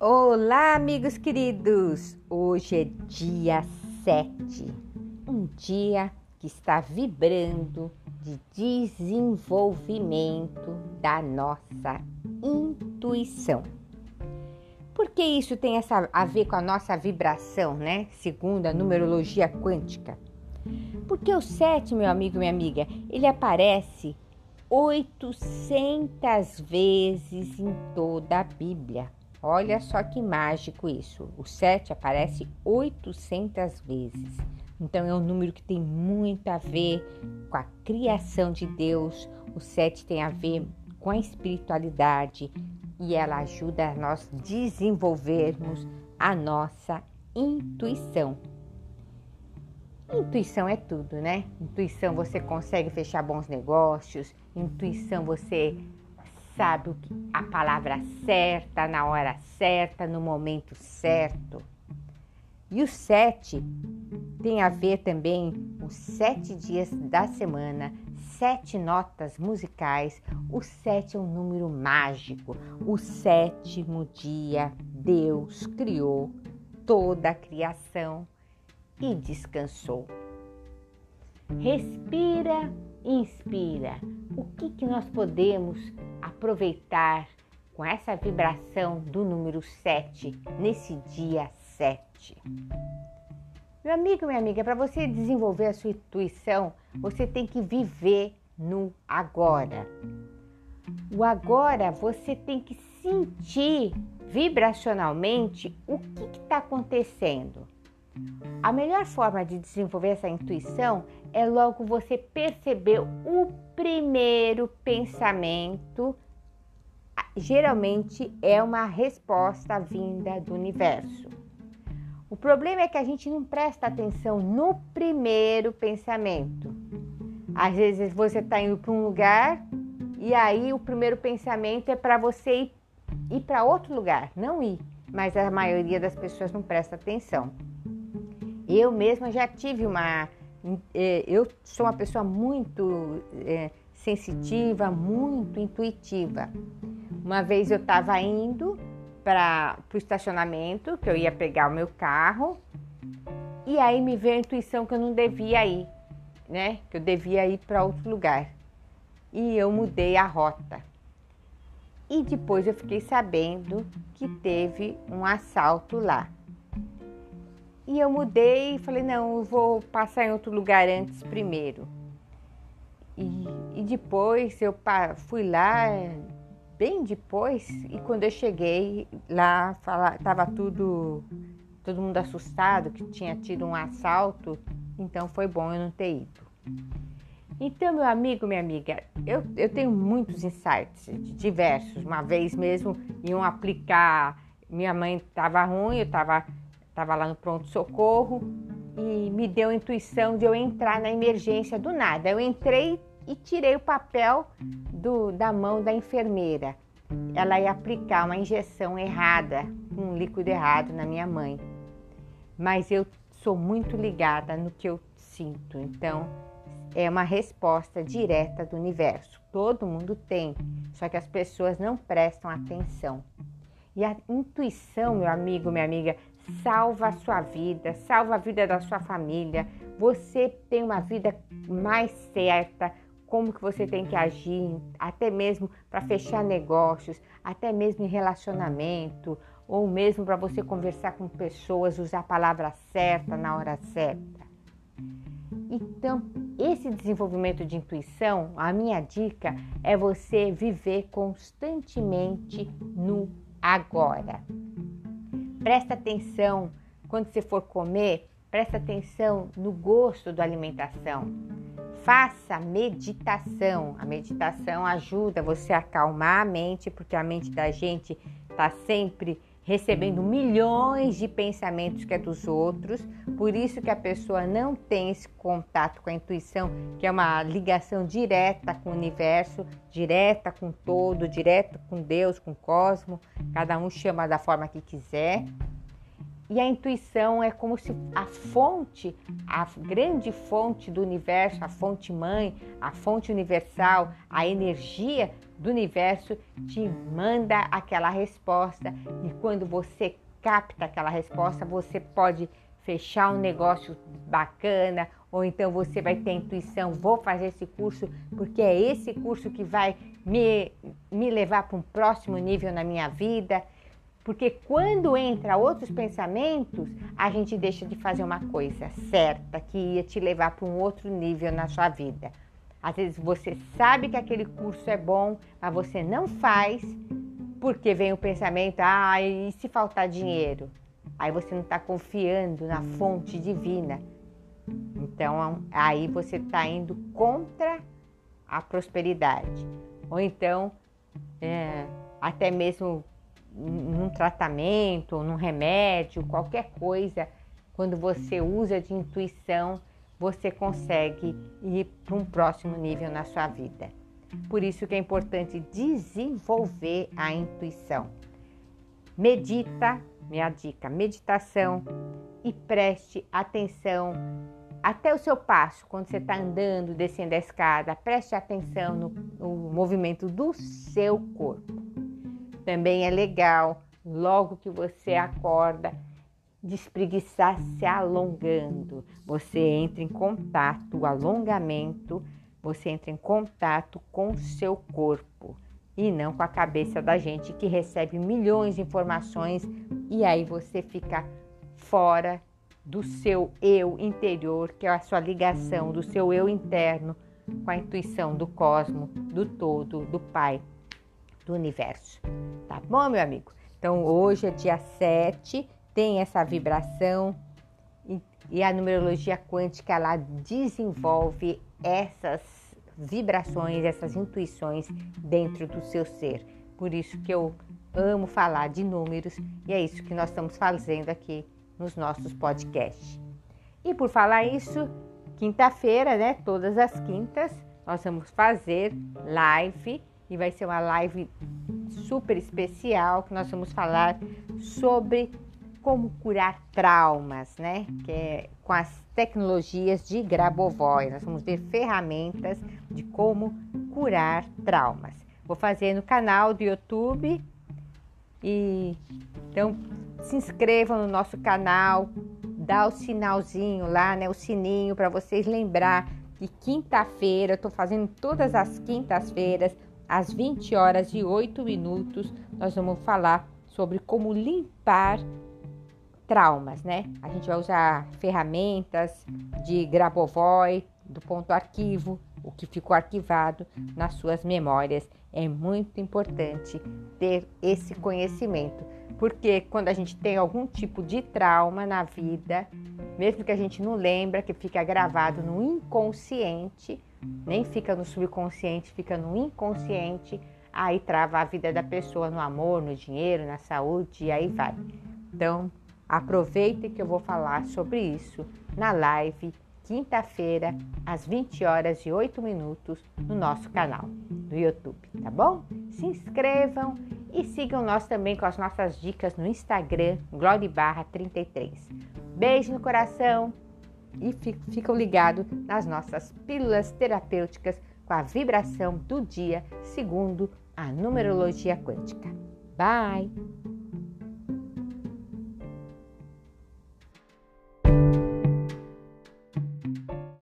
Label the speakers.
Speaker 1: Olá, amigos queridos! Hoje é dia 7, um dia que está vibrando de desenvolvimento da nossa intuição. Por que isso tem essa, a ver com a nossa vibração, né? Segundo a numerologia quântica. Porque o 7, meu amigo e minha amiga, ele aparece 800 vezes em toda a Bíblia. Olha só que mágico isso. O 7 aparece 800 vezes. Então é um número que tem muito a ver com a criação de Deus. O 7 tem a ver com a espiritualidade e ela ajuda a nós desenvolvermos a nossa intuição. Intuição é tudo, né? Intuição você consegue fechar bons negócios, intuição você sabe a palavra certa, na hora certa, no momento certo. E o sete tem a ver também os sete dias da semana, sete notas musicais. O sete é um número mágico. O sétimo dia, Deus criou toda a criação e descansou. Respira, inspira. O que, que nós podemos aproveitar com essa vibração do número 7 nesse dia 7? Meu amigo, minha amiga, para você desenvolver a sua intuição, você tem que viver no agora. O agora você tem que sentir vibracionalmente o que está acontecendo. A melhor forma de desenvolver essa intuição é logo você perceber o primeiro pensamento. Geralmente é uma resposta vinda do universo. O problema é que a gente não presta atenção no primeiro pensamento. Às vezes você está indo para um lugar e aí o primeiro pensamento é para você ir, ir para outro lugar, não ir. Mas a maioria das pessoas não presta atenção. Eu mesma já tive uma. É, eu sou uma pessoa muito é, sensitiva, muito intuitiva. Uma vez eu estava indo para o estacionamento, que eu ia pegar o meu carro, e aí me veio a intuição que eu não devia ir, né? Que eu devia ir para outro lugar. E eu mudei a rota. E depois eu fiquei sabendo que teve um assalto lá. E eu mudei e falei, não, vou passar em outro lugar antes primeiro. E, e depois eu fui lá, bem depois, e quando eu cheguei lá, estava tudo, todo mundo assustado, que tinha tido um assalto, então foi bom eu não ter ido. Então, meu amigo, minha amiga, eu, eu tenho muitos insights, diversos. Uma vez mesmo iam aplicar, minha mãe estava ruim, eu estava estava lá no pronto-socorro e me deu a intuição de eu entrar na emergência do nada. Eu entrei e tirei o papel do, da mão da enfermeira. Ela ia aplicar uma injeção errada, um líquido errado na minha mãe. Mas eu sou muito ligada no que eu sinto, então é uma resposta direta do universo. Todo mundo tem, só que as pessoas não prestam atenção. E a intuição, meu amigo, minha amiga, salva a sua vida, salva a vida da sua família. Você tem uma vida mais certa, como que você tem que agir, até mesmo para fechar negócios, até mesmo em relacionamento, ou mesmo para você conversar com pessoas, usar a palavra certa na hora certa. Então, esse desenvolvimento de intuição, a minha dica é você viver constantemente no agora. Presta atenção quando você for comer, presta atenção no gosto da alimentação. Faça meditação. A meditação ajuda você a acalmar a mente, porque a mente da gente está sempre recebendo milhões de pensamentos que é dos outros. Por isso que a pessoa não tem esse contato com a intuição, que é uma ligação direta com o universo, direta com todo, direta com Deus, com o cosmos. Cada um chama da forma que quiser. E a intuição é como se a fonte, a grande fonte do universo, a fonte mãe, a fonte universal, a energia do universo te manda aquela resposta. E quando você capta aquela resposta, você pode fechar um negócio bacana, ou então você vai ter intuição, vou fazer esse curso, porque é esse curso que vai me, me levar para um próximo nível na minha vida. Porque quando entra outros pensamentos, a gente deixa de fazer uma coisa certa que ia te levar para um outro nível na sua vida. Às vezes você sabe que aquele curso é bom, mas você não faz porque vem o pensamento: ah, e se faltar dinheiro? Aí você não está confiando na fonte divina. Então aí você está indo contra a prosperidade. Ou então, é, até mesmo num tratamento, num remédio, qualquer coisa, quando você usa de intuição, você consegue ir para um próximo nível na sua vida. Por isso que é importante desenvolver a intuição. Medita, minha dica, meditação e preste atenção até o seu passo, quando você está andando, descendo a escada, preste atenção no, no movimento do seu corpo. Também é legal, logo que você acorda, despreguiçar se alongando. Você entra em contato, o alongamento, você entra em contato com o seu corpo e não com a cabeça da gente que recebe milhões de informações e aí você fica fora do seu eu interior, que é a sua ligação do seu eu interno com a intuição do cosmo, do todo, do Pai do universo. Tá bom, meu amigo? Então hoje é dia 7, tem essa vibração e, a numerologia quântica ela desenvolve essas vibrações, essas intuições dentro do seu ser. Por isso que eu amo falar de números e é isso que nós estamos fazendo aqui nos nossos podcasts. E por falar isso, quinta-feira, né? Todas as quintas, nós vamos fazer live e vai ser uma live super especial que nós vamos falar sobre como curar traumas, né? Que é com as tecnologias de Grabovoi. Nós vamos ver ferramentas de como curar traumas. Vou fazer no canal do YouTube e então se inscrevam no nosso canal, dá o sinalzinho lá, né? O sininho para vocês lembrar que quinta-feira, eu tô fazendo todas as quintas-feiras às 20 horas e 8 minutos, nós vamos falar sobre como limpar traumas, né? A gente vai usar ferramentas de Grabovoi, do ponto arquivo, o que ficou arquivado nas suas memórias. É muito importante ter esse conhecimento, porque quando a gente tem algum tipo de trauma na vida, mesmo que a gente não lembra, que fica gravado no inconsciente, nem fica no subconsciente, fica no inconsciente, aí trava a vida da pessoa no amor, no dinheiro, na saúde e aí vai. Então, aproveite que eu vou falar sobre isso na live quinta-feira, às 20 horas e 8 minutos, no nosso canal do YouTube, tá bom? Se inscrevam e sigam nós também com as nossas dicas no Instagram, Glória33. Beijo no coração! E ficam ligados nas nossas pílulas terapêuticas com a vibração do dia segundo a numerologia quântica. Bye!